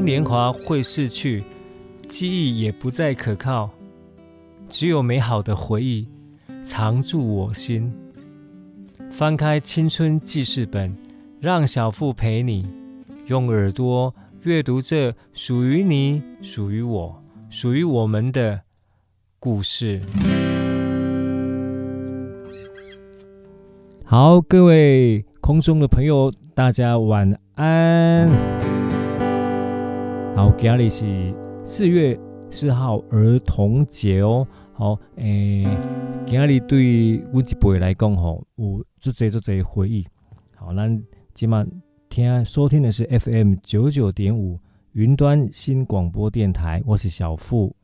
年华会逝去，记忆也不再可靠，只有美好的回忆常驻我心。翻开青春记事本，让小腹陪你用耳朵阅读这属于你、属于我、属于我们的故事。好，各位空中的朋友，大家晚安。好，今日是四月四号儿童节哦。好，诶、今日对阮一辈来讲吼，有足侪足侪回忆。好，咱今晚听收听的是 FM 九九点五云端新广播电台，我是小富，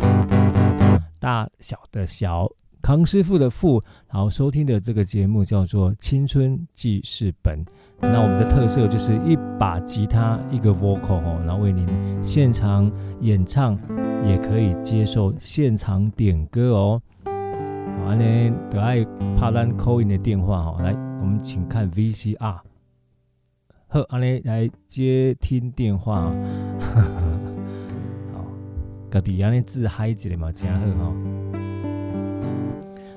大小的小。康师傅的傅，然后收听的这个节目叫做《青春记事本》。那我们的特色就是一把吉他，一个 vocal 然后为您现场演唱，也可以接受现场点歌哦。好，呢，得爱帕兰 call in 的电话哈，来，我们请看 VCR。好，阿呢来接听电话。好，各地阿呢自嗨一下嘛，真好哈。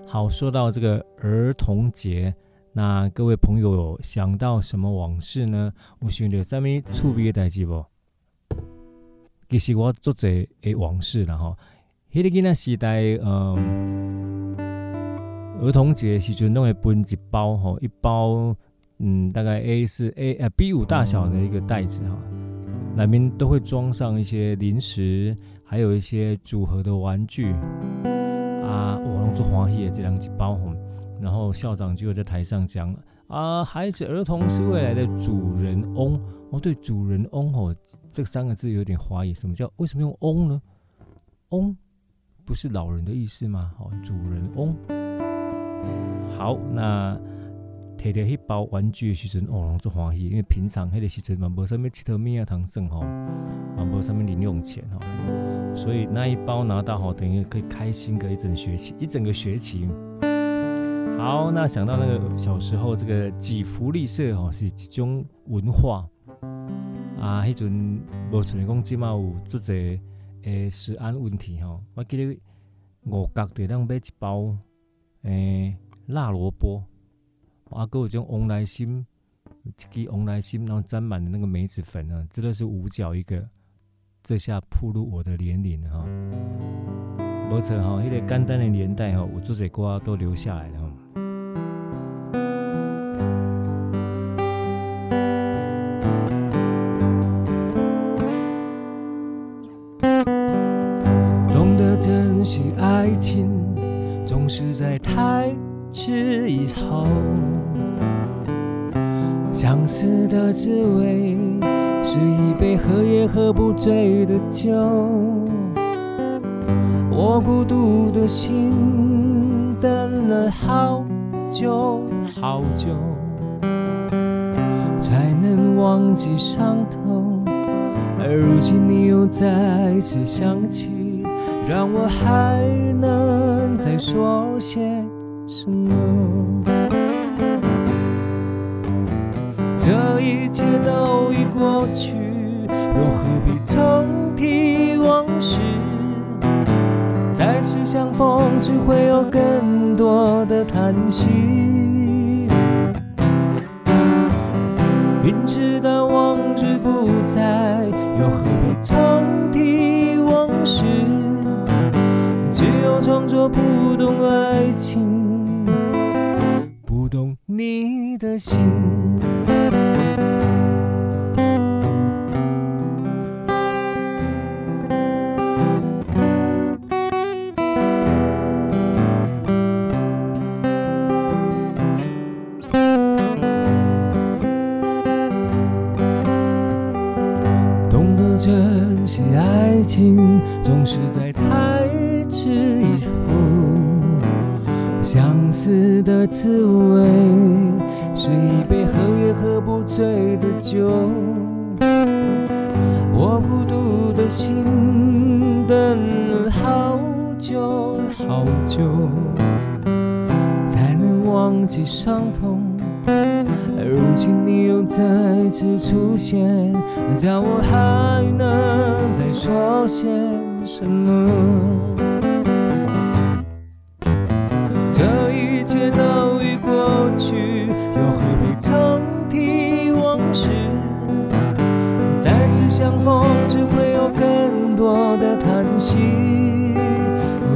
好，说到这个儿童节，那各位朋友有想到什么往事呢？有想到什么趣味的代志不？其实我做这诶往事啦吼。迄个囡仔时代，嗯，儿童节时阵拢会分一包吼，一包嗯，大概 A 四 A 呃 B 五大小的一个袋子哈，里面都会装上一些零食，还有一些组合的玩具。啊，我弄出欢喜的这两一包吼，然后校长就在台上讲啊，孩子儿童是未来的主人翁。哦对主人翁哦这三个字有点怀疑，什么叫为什么用翁呢？翁不是老人的意思吗？好，主人翁。好，那摕着一包玩具的时阵，哦，弄出欢喜，因为平常迄个时阵嘛，无啥物吃头面啊，糖剩吼，嘛无啥物零用钱吼。所以那一包拿到好，等于可以开心个一整学期，一整个学期。好，那想到那个小时候，这个几福利社哦，是一种文化啊。迄阵无像讲即嘛有做者诶食安问题吼。我记得五角得当买一包诶辣萝卜，啊，还有种旺来心，一支旺来心，然后沾满了那个梅子粉啊，真的是五角一个。这下暴露我的年龄哈，没错哈，一个简单的年代哈，我这些歌都留下来了。惜爱情，总是在太迟以后，相思的滋味。是一杯喝也喝不醉的酒，我孤独的心等了好久好久，才能忘记伤痛。而如今你又再次想起，让我还能再说些什么？这一切都已过去，又何必重提往事？再次相逢，只会有更多的叹息。明知道往日不再，又何必不懂爱情，不懂你的心。珍惜爱情，总是在的滋味，是一杯喝也喝不醉的酒。我孤独的心，等了好久好久，才能忘记伤痛。而如今你又再次出现，叫我还能再说些什么？一切都已过去，又何必曾提往事？再次相逢，只会有更多的叹息。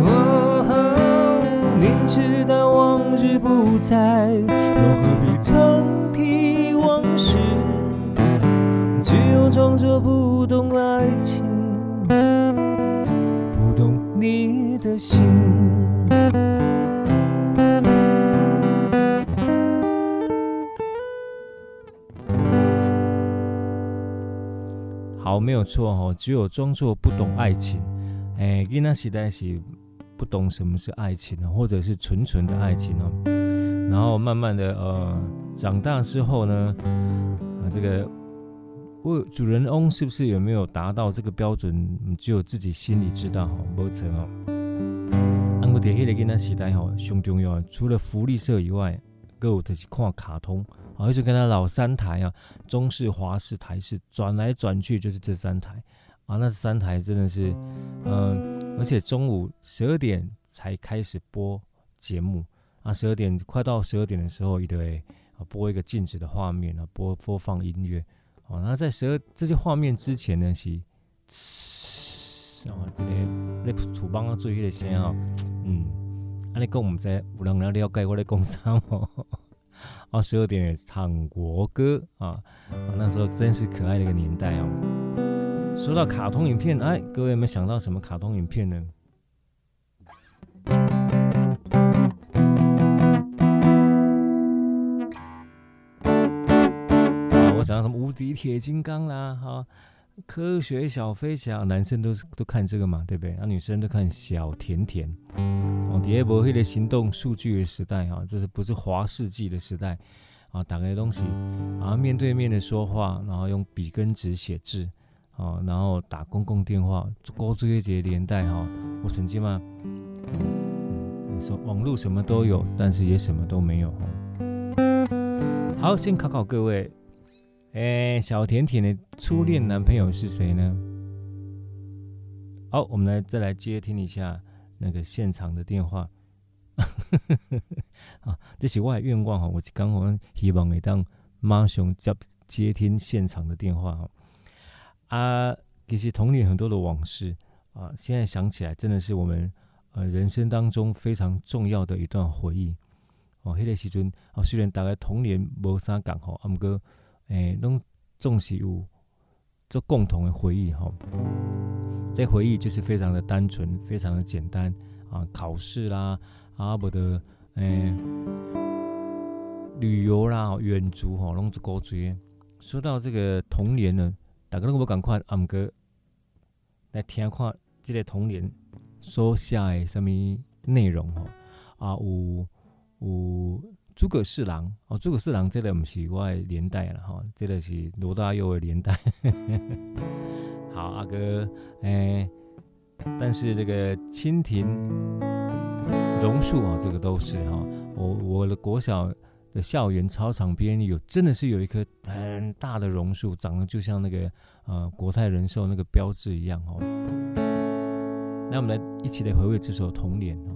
哦明知道往日不再，又何必曾提往事？只有装作不懂爱情，不懂你的心。好，没有错哦，只有装作不懂爱情。哎，跟那时代是。不懂什么是爱情呢，或者是纯纯的爱情哦。然后慢慢的呃长大之后呢，啊这个我主人翁是不是有没有达到这个标准，只有自己心里知道哈，没错哦。啊，我在那个跟他时代哈，上重要除了福利社以外，还有就是看卡通，啊，就跟他老三台啊，中视、华视、台视转来转去就是这三台。啊，那三台真的是，嗯、而且中午十二点才开始播节目啊，十二点快到十二点的时候，一堆啊播一个静止的画面啊，播播放音乐，啊，那在十二这些画面之前呢是，啊，这个那厨房啊做一些声啊，嗯，啊，你讲我们在有人了了解我在讲啥吗？啊，十二点唱国歌啊，啊，那时候真是可爱的一个年代啊。说到卡通影片，哎，各位有没有想到什么卡通影片呢？啊，我想到什么无敌铁金刚啦，哈，科学小飞侠，男生都都看这个嘛，对不对？那、女生都看小甜甜。哦，第二波黑的行动数据的时代啊，这是不是华世纪的时代啊？打开东西啊，面对面的说话，然后用笔跟纸写字。哦，然后打公共电话，高追一节年代哈，我曾经嘛，你说网络什么都有，但是也什么都没有。好，先考考各位，哎，小甜甜的初恋男朋友是谁呢？好，我们来再来接听一下那个现场的电话。啊，这是我的愿望哈，我刚好希望会当马上接接听现场的电话哈。啊，其实童年很多的往事啊，现在想起来真的是我们呃人生当中非常重要的一段回忆哦。迄个时阵哦，虽然大概童年无啥共吼，啊，毋过诶，拢总是有做共同的回忆吼。这回忆就是非常的单纯，非常的简单啊，考试啦，啊，无的诶，旅游啦，远足吼，拢是高追。说到这个童年呢。大家拢无共款，啊，毋过来听看这个童年所写的什么内容吼啊，有有诸葛四郎哦，诸葛四郎这个不是我的年代了哈，这个是罗大佑的年代。好，阿哥，诶、欸，但是这个蜻蜓、榕树啊，这个都是哈，我我的国小。的校园操场边有，真的是有一棵很大的榕树，长得就像那个呃国泰人寿那个标志一样哦。那我们来一起来回味这首《童年》哦。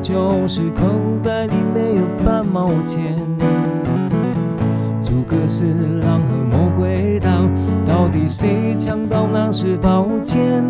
就是口袋里没有半毛钱。诸葛四郎和魔鬼党，到底谁抢到那支宝剑？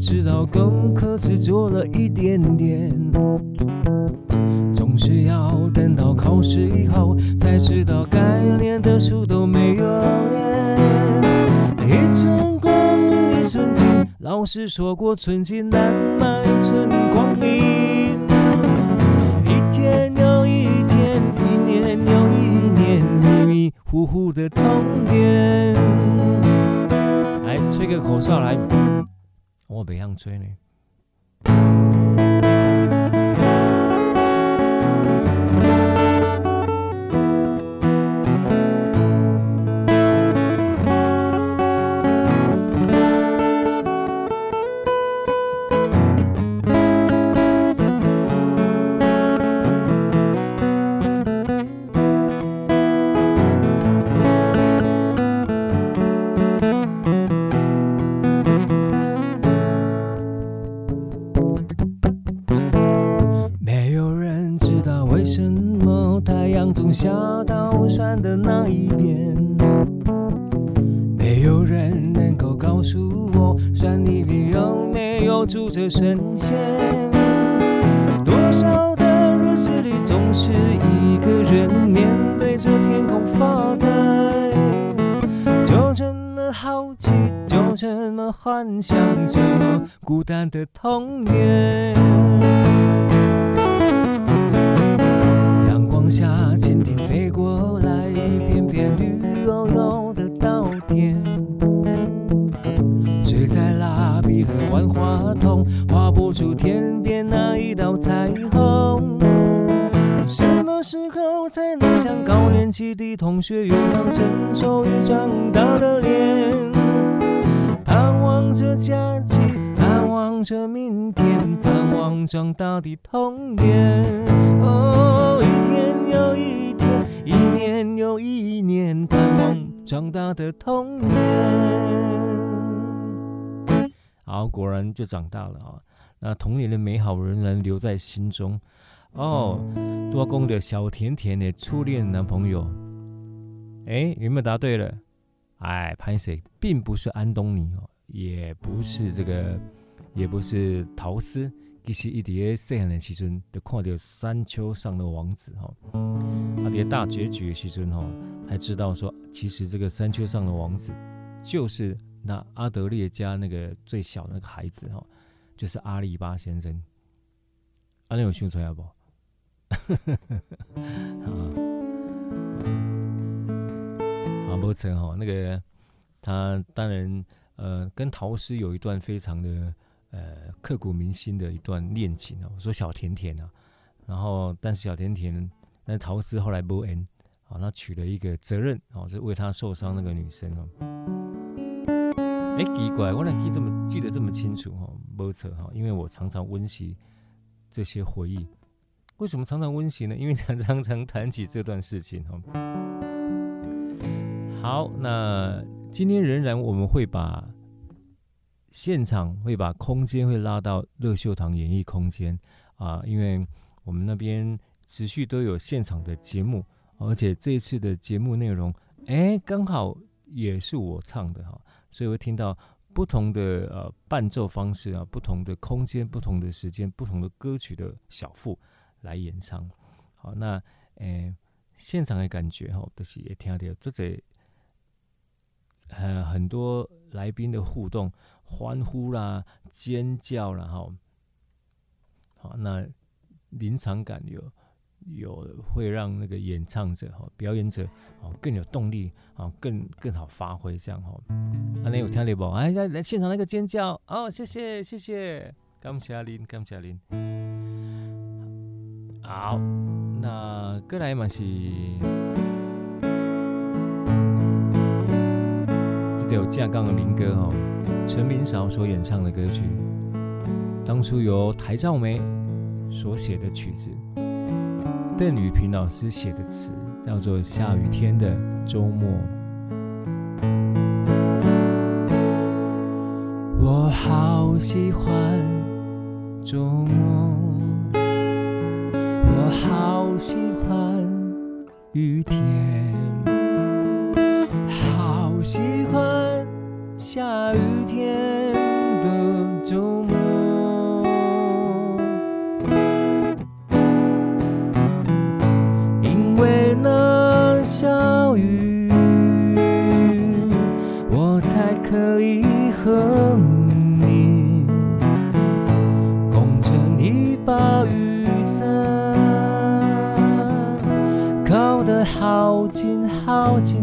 知道功课只做了一点点，总是要等到考试以后才知道该念的书都没有念。一寸光阴一寸金，老师说过寸金难买寸光阴。一天又一天，一年又一年，迷迷糊糊的童年。吹个口哨来，我不想吹呢。的童年。阳光下蜻蜓飞过来，一片片绿油油的稻田。谁在蜡笔和万花筒画不出天边那一道彩虹？什么时候才能像高年级的同学有张成熟与长大的脸？盼望着假期，望着明天，盼望长大的童年。哦，一天。又一天，一年又一年，盼望长大的童年。好，果然就长大了啊！那童年的美好仍然留在心中。哦，多功的小甜甜的初恋男朋友，哎，有没有答对了？哎，潘谁，并不是安东尼哦，也不是这个，也不是陶斯。其实一直细汉的时阵，就看到山丘上的王子哈，啊，在大结局的时阵哈，才知道说，其实这个山丘上的王子，就是那阿德烈家那个最小的那个孩子哈，就是阿力巴先生。阿力有听出来不？啊，不成哈，那个他当然呃，跟陶师有一段非常的。呃，刻骨铭心的一段恋情哦。我说小甜甜啊，然后但是小甜甜，但是陶瓷后来不恩，好，他娶了一个责任哦，是为他受伤那个女生哦。哎，奇怪，我哪记这么记得这么清楚哈？没错哈，因为我常常温习这些回忆。为什么常常温习呢？因为常常常谈起这段事情哈。好，那今天仍然我们会把。现场会把空间会拉到乐秀堂演艺空间啊，因为我们那边持续都有现场的节目，而且这一次的节目内容，哎，刚好也是我唱的哈，所以会听到不同的呃伴奏方式啊，不同的空间、不同的时间、不同的歌曲的小腹来演唱。好，那诶，现场的感觉哈，都是也听到这些呃很多来宾的互动。欢呼啦，尖叫啦，哈，好，那临场感有有会让那个演唱者哈，表演者哦更有动力啊，更更好发挥这样哈。啊，你有听到不？哎，来来现场那个尖叫哦，谢谢谢谢，感谢您，感谢您。好，那过来嘛是。有架杠的民歌哦，陈明韶所演唱的歌曲，当初由台照梅所写的曲子，邓雨萍老师写的词，叫做《下雨天的周末》。我好喜欢周末，我好喜欢雨天，好喜欢下雨天的周末，因为那小雨，我才可以和你共撑一把雨伞，靠得好近好近。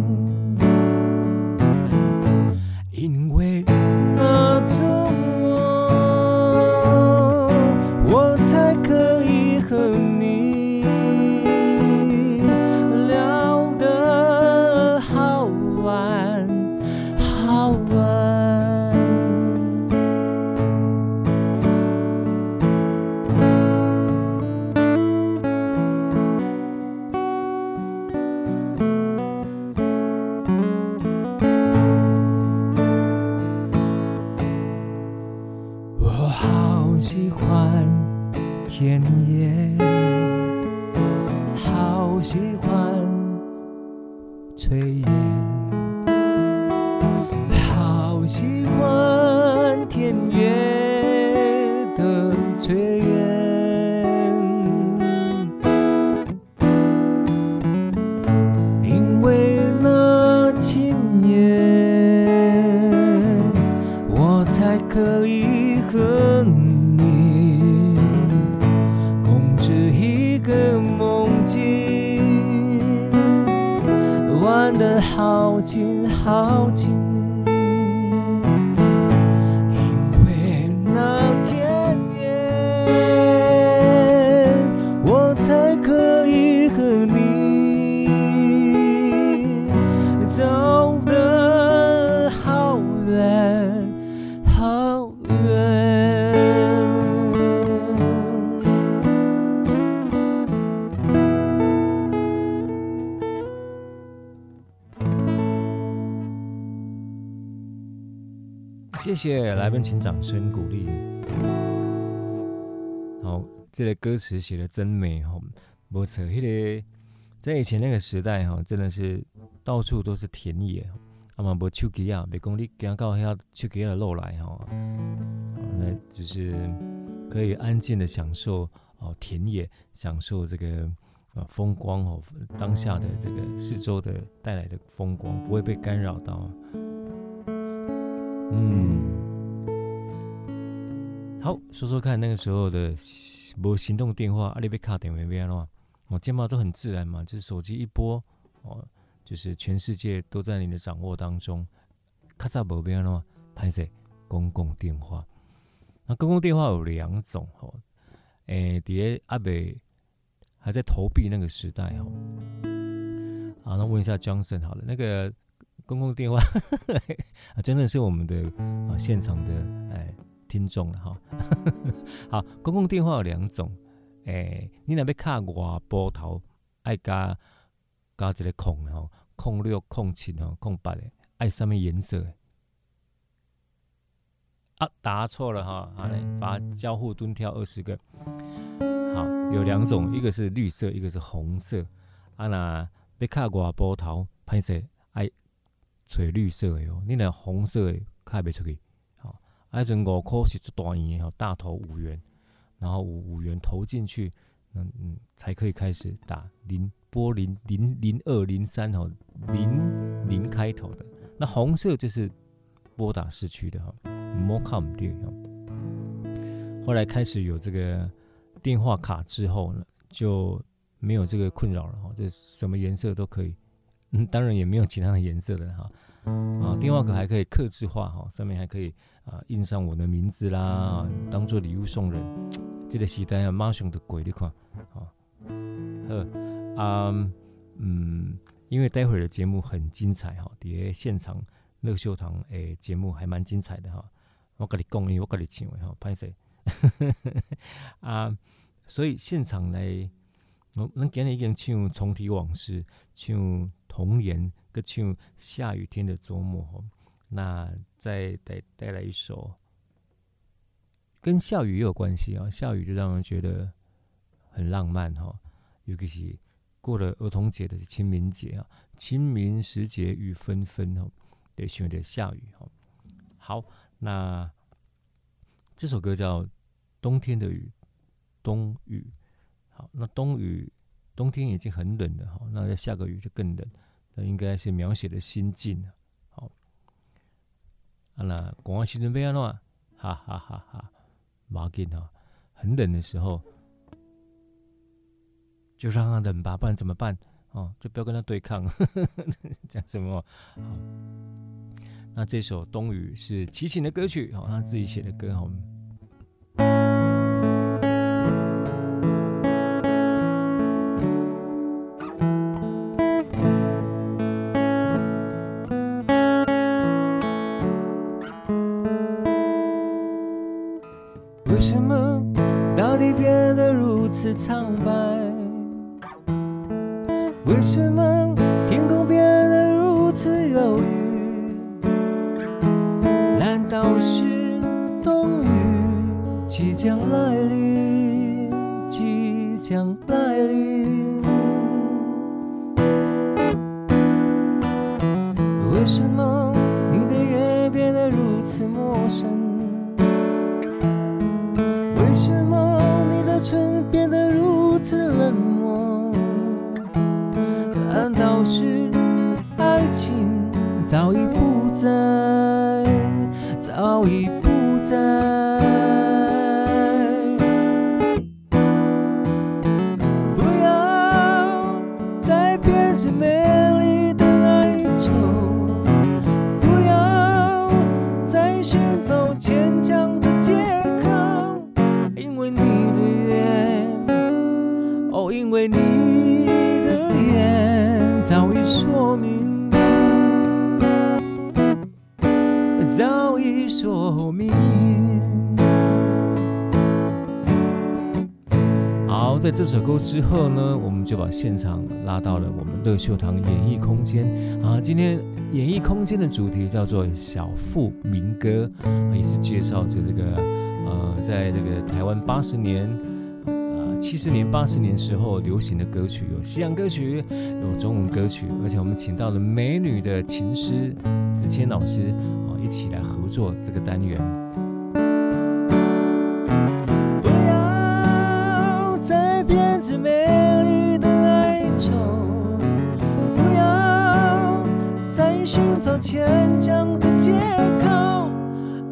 谢谢来宾，请掌声鼓励。好，这个歌词写的真美哈！没错，那个在以前那个时代哈，真的是到处都是田野，啊嘛无手机啊，别讲你行到遐手机的路来哈，那就是可以安静的享受哦田野，享受这个啊风光哦，当下的这个四周的带来的风光，不会被干扰到。嗯，好，说说看那个时候的无行动电话，阿里贝卡点为安怎？我肩膀都很自然嘛，就是手机一拨，哦，就是全世界都在你的掌握当中。卡扎无变安怎？拍摄公共电话，那公共电话有两种哦，诶，底下阿北还在投币那个时代哦。好，那问一下 Johnson 好了，那个。公共电话 啊，真的是我们的啊现场的哎听众了哈。好，公共电话有两种，哎，你那边卡外波头爱加加一个空哦，空六、空七哦、空八的，爱什么颜色？啊，答错了哈，好嘞，罚交互蹲跳二十个。好，有两种，一个是绿色，一个是红色。啊那别卡外波头，拍摄爱。锤绿色的哦，你那红色的开不出去。好，还有五块是大元的，大头五元，然后五五元投进去，嗯嗯，才可以开始打零拨零零零二零三吼，零零开头的。那红色就是拨打市区的哈，莫卡姆对哈。后来开始有这个电话卡之后呢，就没有这个困扰了哈，就什么颜色都可以。嗯，当然也没有其他的颜色的哈，啊，电话卡还可以刻字化哈，上面还可以啊印上我的名字啦，当做礼物送人。这个时代啊，马上的鬼你看，好，好啊，嗯，因为待会儿的节目很精彩哈，底下现场乐秀堂诶节目还蛮精彩的哈，我跟你讲，因为我跟你请哈，拍摄 啊，所以现场来，我能给你一个唱重提往事，唱。童年，个像下雨天的周末，那再带带来一首跟下雨也有关系啊。下雨就让人觉得很浪漫哈、哦，尤其是过了儿童节的清明节啊，清明时节雨纷纷哦，得选点下雨哈、哦。好，那这首歌叫《冬天的雨》，冬雨。好，那冬雨，冬天已经很冷了哈，那再下个雨就更冷。那应该是描写的心境。好，啊那广告新准备要弄啊，哈哈哈哈，马紧哈，很冷的时候就让他冷吧，不然怎么办？哦，就不要跟他对抗。讲什么？好，那这首《冬雨》是齐秦的歌曲，好，他自己写的歌，好。地变得如此苍白，为什么天空变得如此忧郁？难道是冬雨即将来临？即将来在？不要再编织美丽的哀愁，不要再寻找牵强的借口，因为你的眼，哦。因为你的眼早已说说明。好，在这首歌之后呢，我们就把现场拉到了我们乐秀堂演艺空间。啊，今天演艺空间的主题叫做小富民歌，也是介绍着这个呃，在这个台湾八十年。七十年、八十年时候流行的歌曲，有西洋歌曲，有中文歌曲，而且我们请到了美女的琴师子谦老师一起来合作这个单元。不要再编织美丽的哀愁，不要再寻找牵强的借口，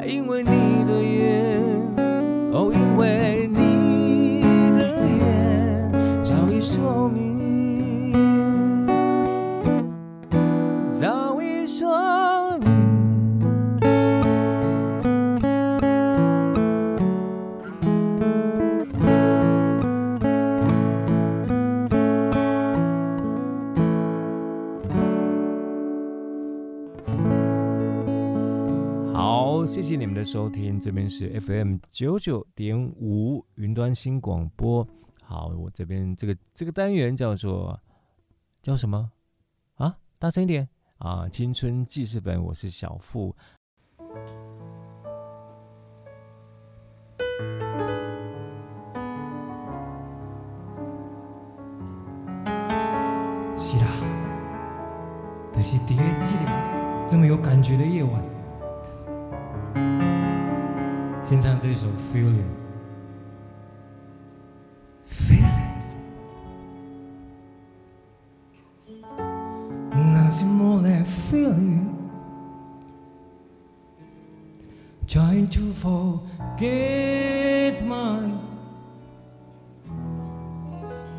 因为你的眼，哦，因为谢谢你们的收听，这边是 FM 九九点五云端新广播。好，我这边这个这个单元叫做叫什么啊？大声一点啊！青春记事本，我是小付。是啦，但是第一季的这么有感觉的夜晚，献上这首 Feeling。Feelings，那是我的 feeling。Trying to forget my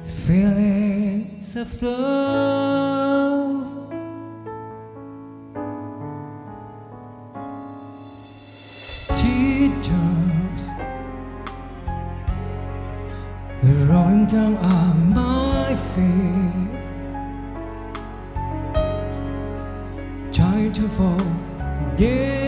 feelings of love. down on my face, trying to forget.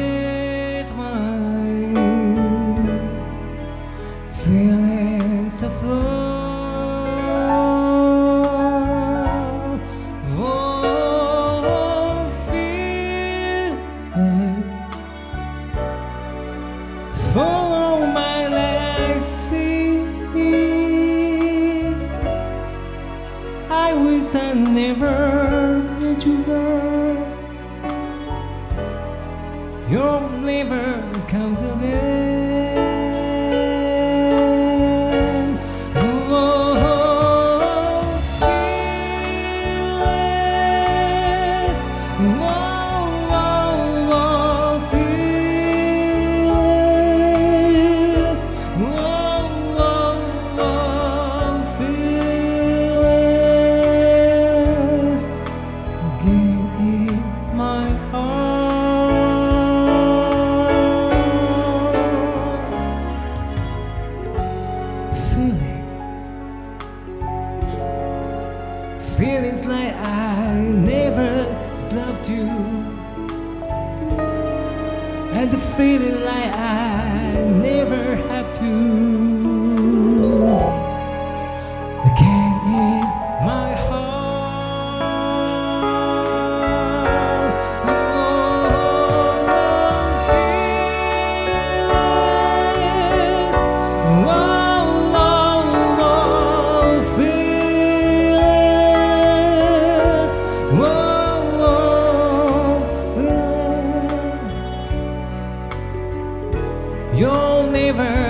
favor.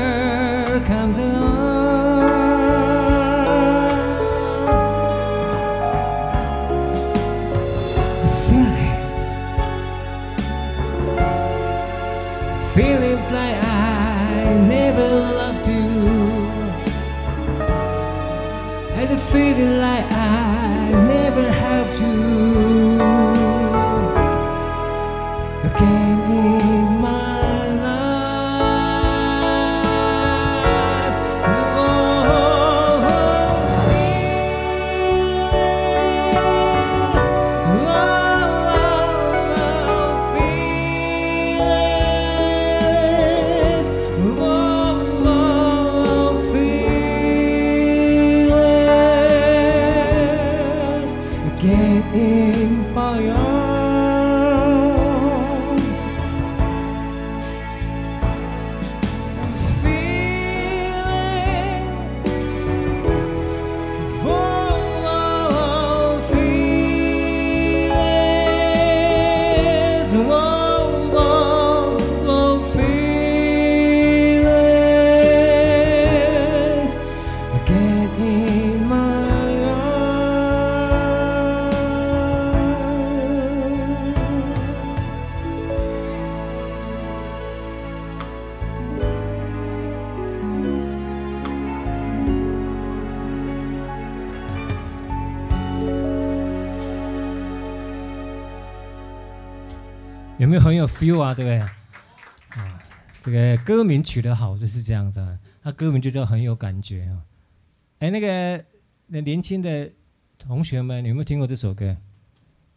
有没有很有 feel 啊？对不对？啊，这个歌名取得好就是这样子啊。那歌名就叫很有感觉啊。哎，那个那年轻的同学们，你有没有听过这首歌？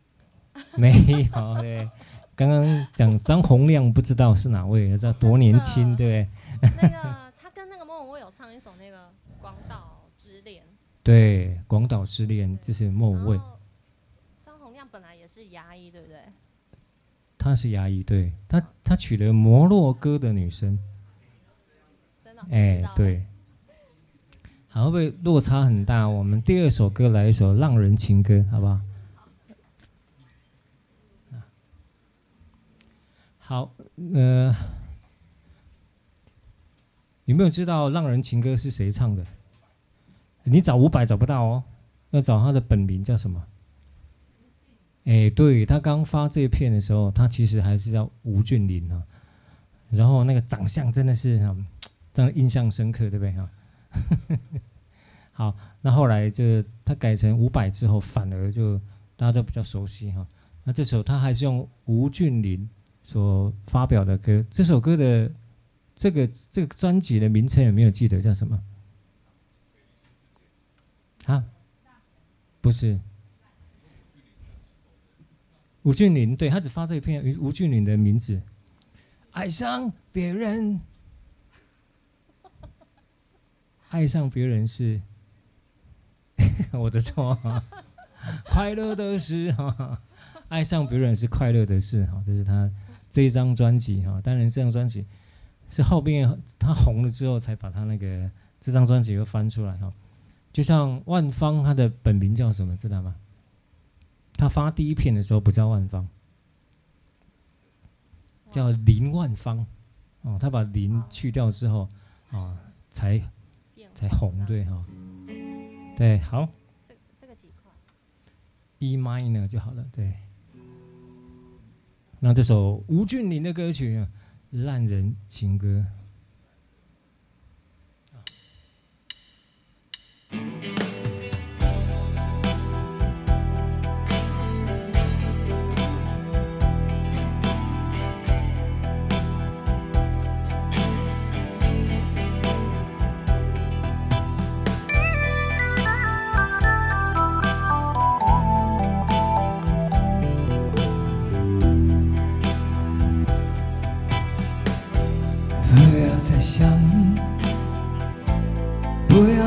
没有。对，刚刚讲张洪亮，不知道是哪位？知道多年轻，对不对？那个他跟那个莫文蔚有唱一首那个《广岛之恋》。对，《广岛之恋》就是莫文蔚。张洪亮本来也是牙医，对不对？他是牙医，对他，他娶了摩洛哥的女生。真的？哎，对。好，会不会落差很大？我们第二首歌来一首《浪人情歌》，好不好？好，呃，有没有知道《浪人情歌》是谁唱的？你找伍佰找不到哦，要找他的本名叫什么？哎，对，他刚发这一片的时候，他其实还是叫吴俊霖啊，然后那个长相真的是啊，让人印象深刻，对不对哈？好，那后来就他改成伍佰之后，反而就大家都比较熟悉哈。那这首他还是用吴俊霖所发表的歌，这首歌的这个这个专辑的名称有没有记得叫什么？啊，不是。吴俊霖，对，他只发这一篇吴吴俊霖的名字，爱上别人，爱上别人是 我的错，快乐的事哈，爱上别人是快乐的事哈，这是他这一张专辑哈，当然这张专辑是后边他红了之后才把他那个这张专辑又翻出来哈，就像万芳，他的本名叫什么，知道吗？他发第一片的时候不叫万芳，叫林万芳哦，他把林去掉之后啊，才才红，对哈，对，好，这这个几块，E minor 就好了，对。那这首吴俊霖的歌曲《烂人情歌》。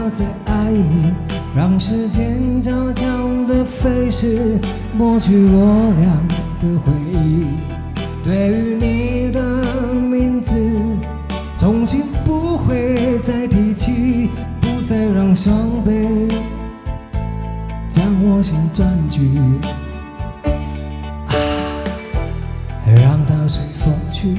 要再爱你，让时间悄悄地飞逝，抹去我俩的回忆。对于你的名字，从今不会再提起，不再让伤悲将我心占据。啊，让它随风去。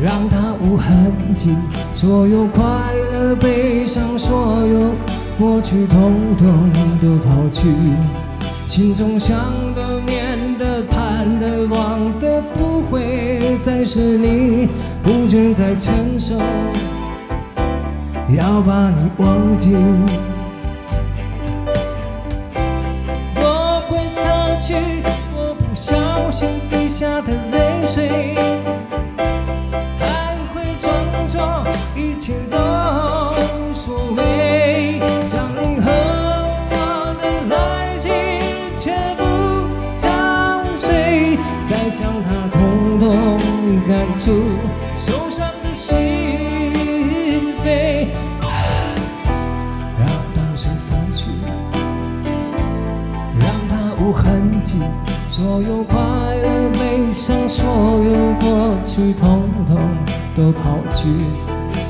让它无痕迹，所有快乐、悲伤，所有过去，统统都抛去。心中想的、念的、盼的、望的，不会再是你，不愿再承受，要把你忘记。我会擦去我不小心滴下的泪水。赶出受伤的心扉，让它随风去，让它无痕迹，所有快乐、悲伤，所有过去，统统都抛去。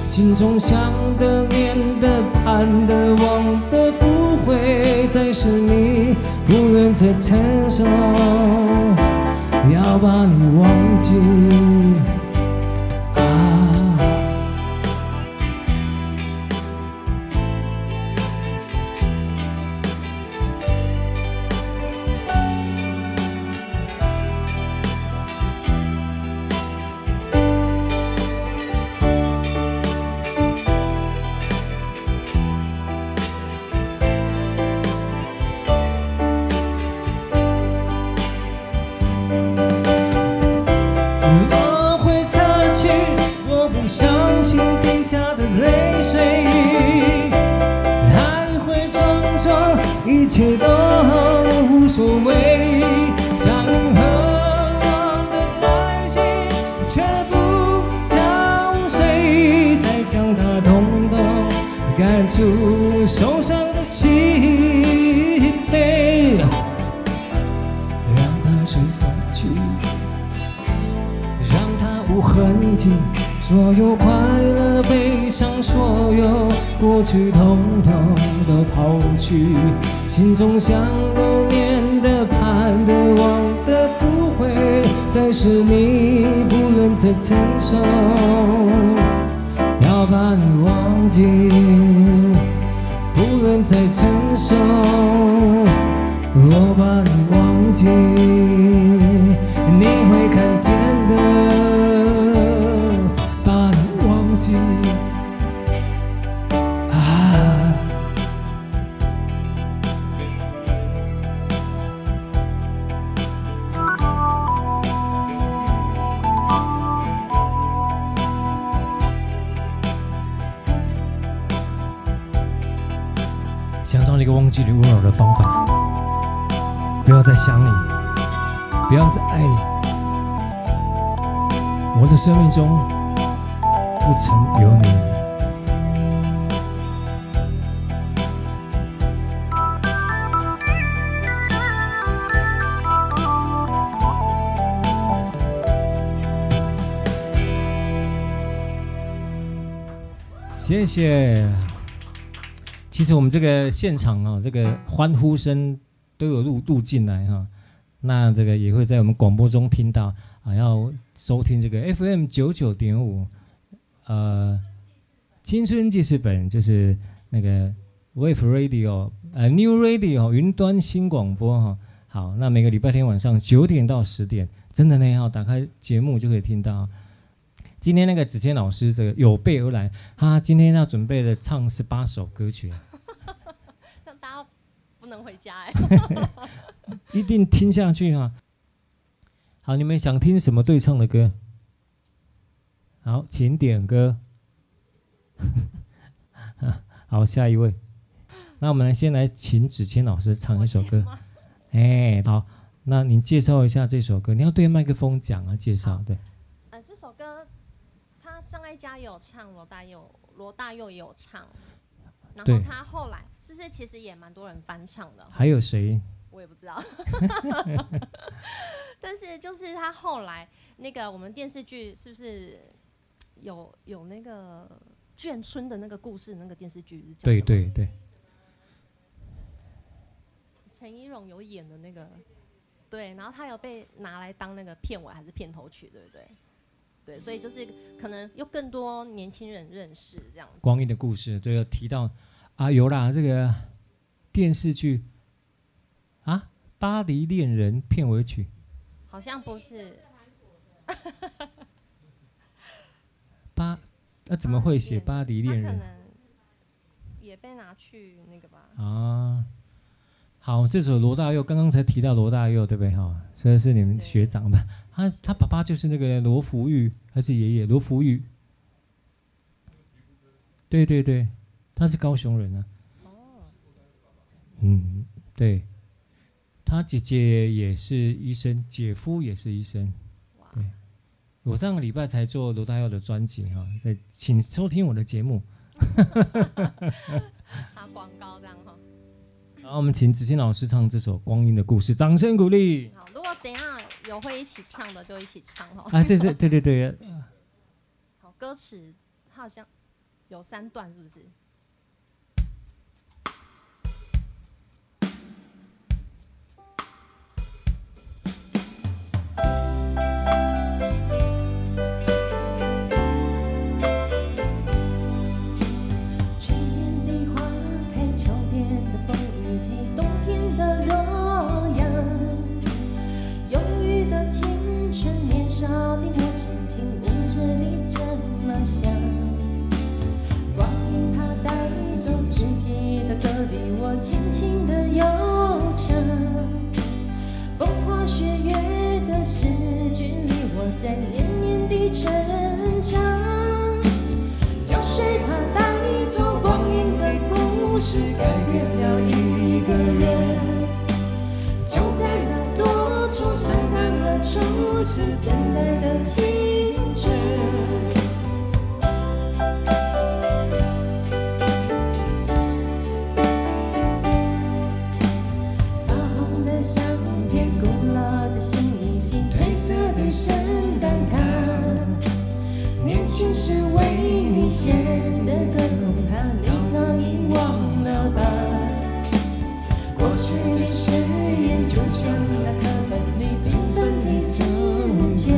心中想的、念的、盼的、望的，不会再是你，不愿再承受，要把你忘记。住受伤的心扉，让它随风去，让它无痕迹。所有快乐、悲伤，所有过去，统统都抛去。心中想的、念的、盼的、望的，不会再是你，不愿再承受。我把你忘记，不愿再承受，我把你忘记，你会看见的。方法，不要再想你，不要再爱你。我的生命中不曾有你。谢谢。其实我们这个现场啊，这个欢呼声都有录录进来哈。那这个也会在我们广播中听到啊，要收听这个 FM 九九点五，呃，青春记事本就是那个 Wave Radio，呃，New Radio 云端新广播哈。好，那每个礼拜天晚上九点到十点，真的呢，要打开节目就可以听到。今天那个子谦老师这个有备而来，他今天要准备的唱十八首歌曲，让大家不能回家哎。一定听下去哈！好，你们想听什么对唱的歌？好，请点歌。好，下一位。那我们来先来请子谦老师唱一首歌。哎，好，那您介绍一下这首歌。你要对麦克风讲啊，介绍对。张艾嘉也有唱，罗大佑罗大佑也有唱。然后他后来是不是其实也蛮多人翻唱的？还有谁？我也不知道，但是就是他后来那个我们电视剧是不是有有那个眷村的那个故事？那个电视剧是对对对，陈怡蓉有演的那个，对，然后他有被拿来当那个片尾还是片头曲，对不对？对，所以就是可能有更多年轻人认识这样。光阴的故事，对，有提到啊，有啦，这个电视剧。啊，巴黎恋人片尾曲，好像不是。巴，那、啊、怎么会写巴黎恋人？也被拿去那个吧。啊，好，这首罗大佑刚刚才提到罗大佑，对不对？哈，所以是你们学长吧？他他爸爸就是那个罗福玉，还是爷爷罗福玉？对对对，他是高雄人啊。哦。嗯，对。他姐姐也是医生，姐夫也是医生。对，我上个礼拜才做罗大佑的专辑哈，在请收听我的节目。打广告这样哈。好，我们请子欣老师唱这首《光阴的故事》，掌声鼓励。好，如果等一下有会一起唱的，就一起唱哈。啊，这是对对对。好，歌词它好像有三段，是不是？你我轻轻的悠愁风花雪月的诗句里我在年年的成长。流水它带走光阴的故事改变了一个人？就在那多愁善感而初次等待的青春生担当。年轻时为你写的歌，恐怕你早已忘了吧。过去的誓言就像那课本里缤纷的秋笺，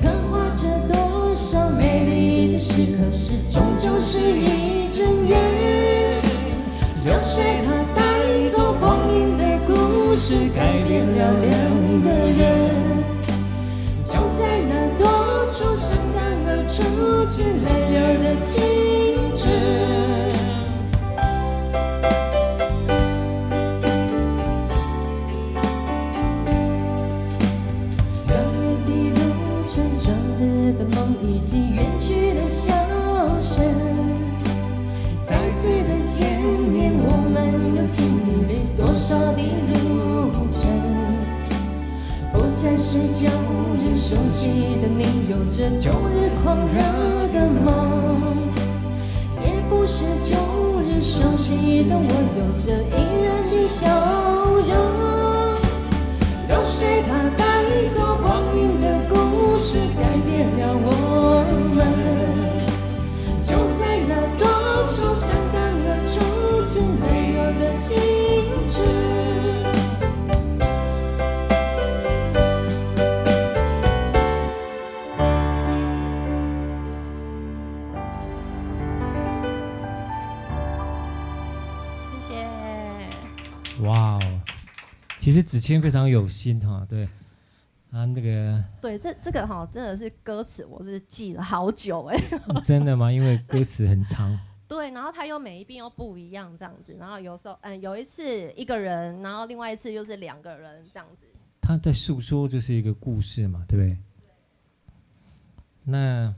刻画着多少美丽的诗，可是终究是一睁眼，流水它带走光阴的故事，改变了脸。是泪流的青春。的路程昨日的梦已经远去消次的我们又历经了多少的人再是旧日熟悉的你有着旧日狂热的梦。也不是旧日熟悉的我有着依然的笑容流水它带走光阴的故事改变了我们？就在那多愁善感而初次回忆的青春。子谦非常有心哈，对，啊那个，对，这这个哈真的是歌词，我是记了好久哎。真的吗？因为歌词很长。对，然后他又每一遍又不一样这样子，然后有时候嗯有一次一个人，然后另外一次又是两个人这样子。他在诉说就是一个故事嘛，对不对？那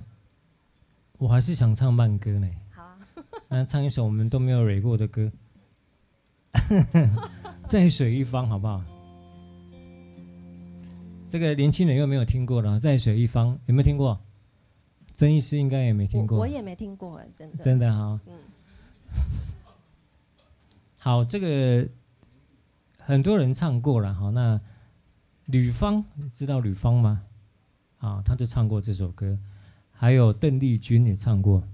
我还是想唱慢歌呢。好啊。那唱一首我们都没有蕊过的歌，在水一方，好不好？这个年轻人又没有听过了，在水一方有没有听过？曾医师应该也没听过。我，我也没听过哎，真的。真的哈。嗯。好，这个很多人唱过了，哈那。吕方知道吕方吗？啊，他就唱过这首歌，还有邓丽君也唱过，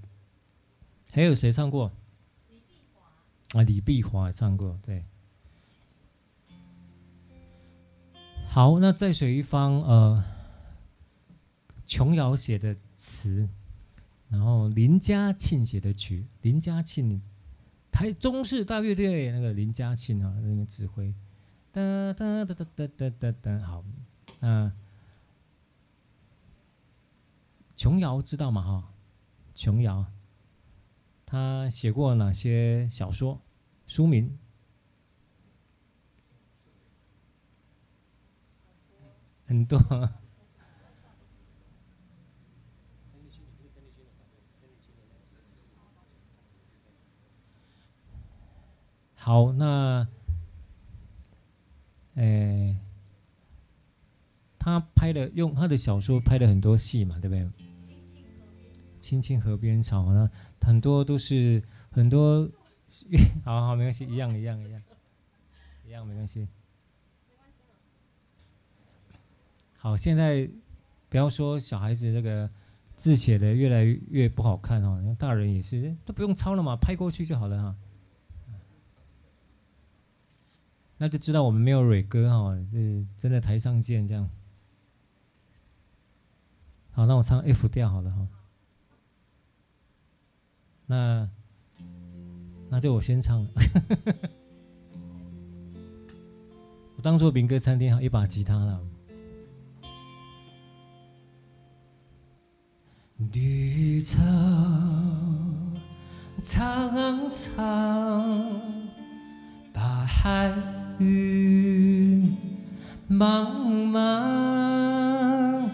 还有谁唱过？李碧华啊，李碧华也唱过，对。好，那在水一方，呃，琼瑶写的词，然后林嘉庆写的曲，林嘉庆，台中市大乐队那个林嘉庆啊，那个指挥。哒哒哒哒哒哒哒哒，好，嗯，琼瑶知道吗？哈，琼瑶，她写过哪些小说？书名？很多。好，那。哎，他拍的用他的小说拍了很多戏嘛，对不对？青青河边草呢，很多都是很多，好好没关系，一样一样一样，一样没关系。好，现在不要说小孩子这个字写的越来越不好看哦，大人也是都不用抄了嘛，拍过去就好了哈。那就知道我们没有蕊哥哈，这真的台上见这样。好，那我唱 F 调好了哈。那那就我先唱。我当做民歌餐厅，一把吉他了。绿草苍苍，把海。云茫茫，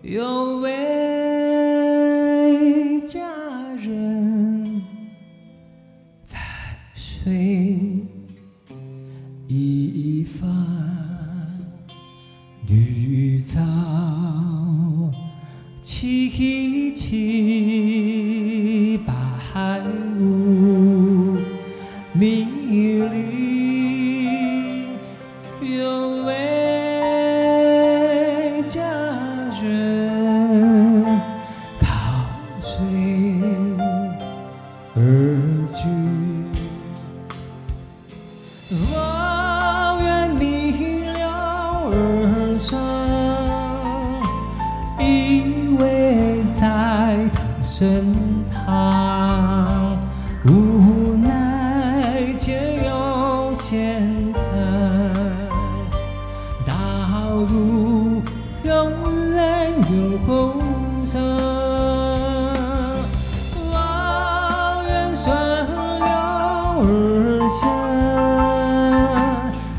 有位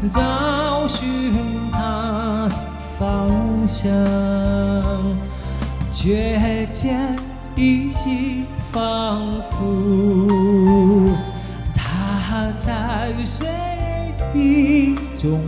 找寻他方向，却见依稀仿佛他在水底中。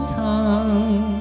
藏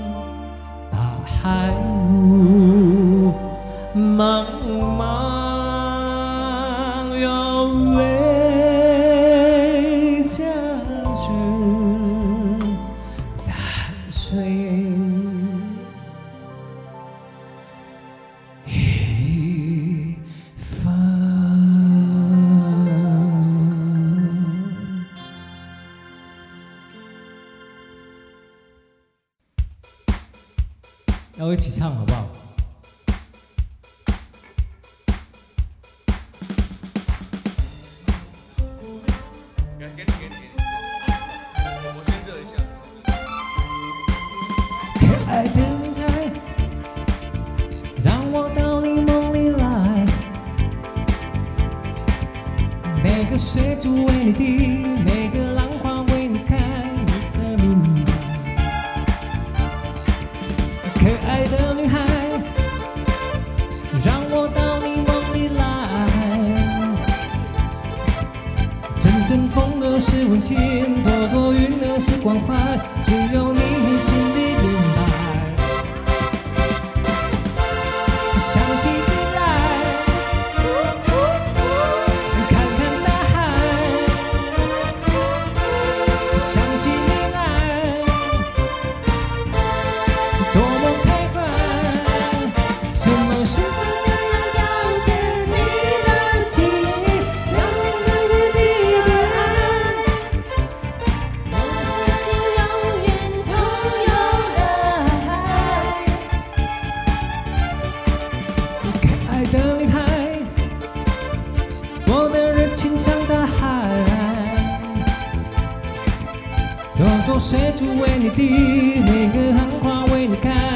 เธ为你的每个ใ花为你开。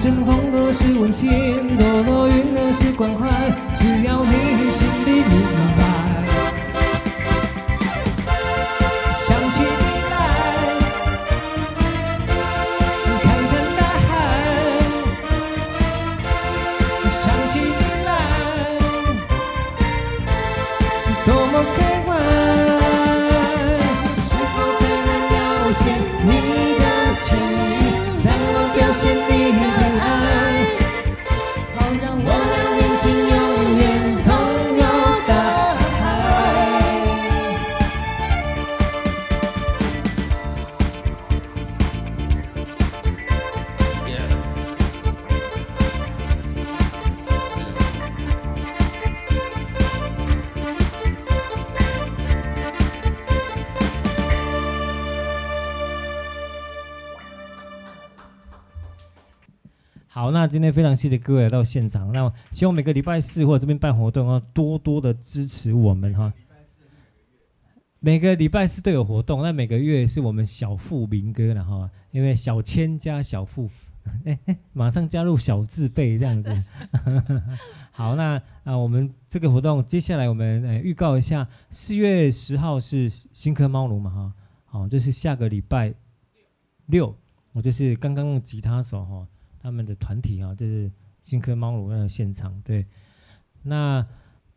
阵风若是温馨，朵朵云若是关怀，只要你心里明白。非常谢谢各位来到现场。那希望每个礼拜四或者这边办活动要多多的支持我们哈。每个礼拜四都有活动，那每个月是我们小富民歌了哈。因为小千加小富，哎哎，马上加入小字辈这样子。好，那啊，我们这个活动接下来我们呃预告一下，四月十号是新科猫奴嘛哈。好，就是下个礼拜六，我就是刚刚用吉他手哈。他们的团体啊，就是新科猫奴的现场，对，那，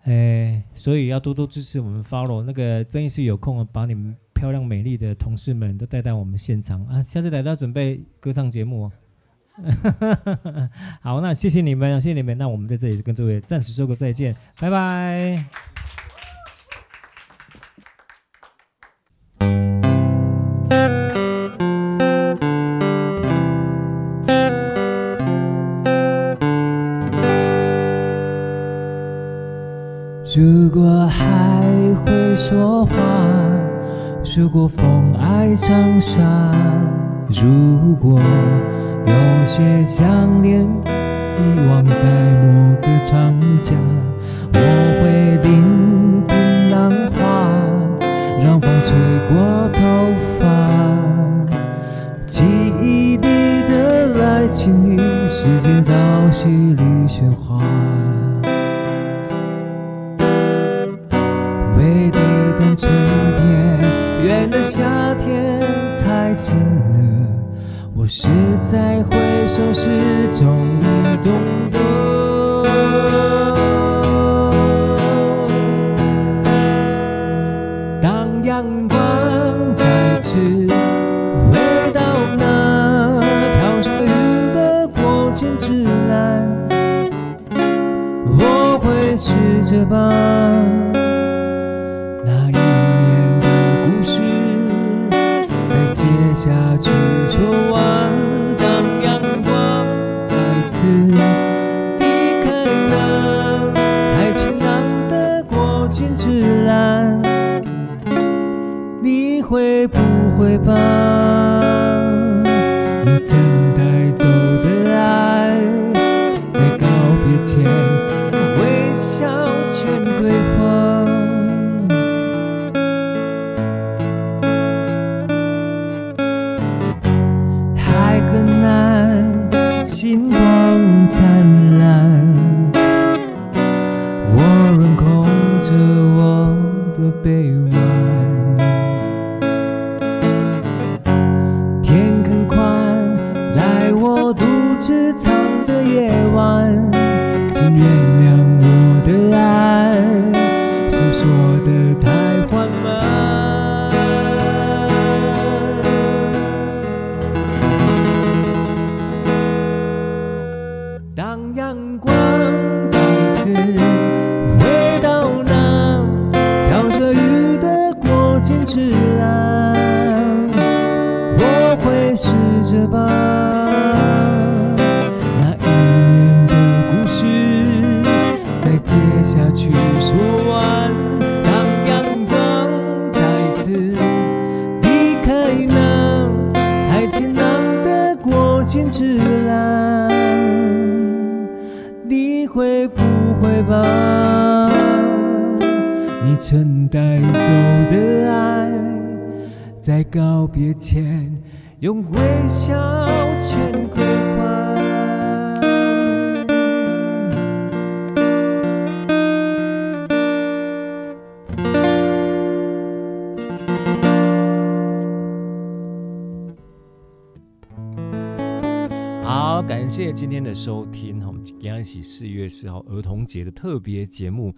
诶，所以要多多支持我们 follow 那个曾医师有空把你们漂亮美丽的同事们都带到我们现场啊，下次来到准备歌唱节目哦。好，那谢谢你们，谢谢你们，那我们在这里就跟各位暂时说个再见，拜拜。四月四号儿童节的特别节目。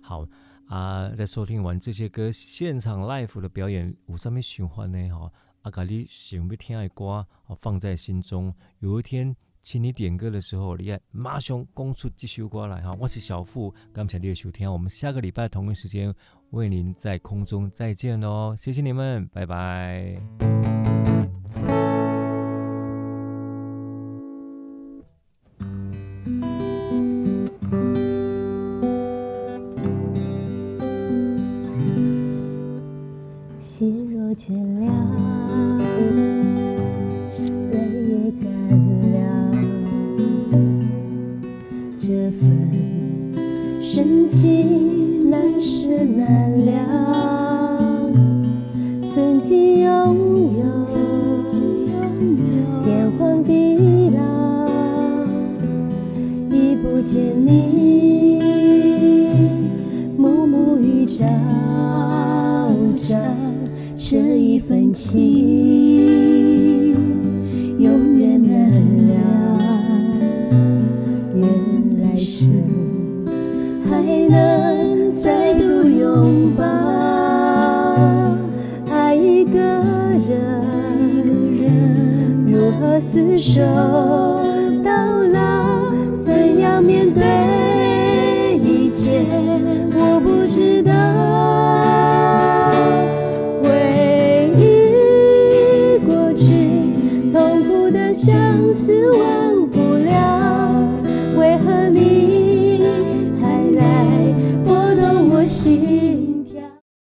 好。啊，在收听完这些歌现场 live 的表演，有什么想法呢？哈，啊，把你想要听的歌放在心中。有一天，请你点歌的时候，你也马上讲出这首歌来哈。我是小富，感谢你的收听，我们下个礼拜同一时间为您在空中再见哦，谢谢你们，拜拜。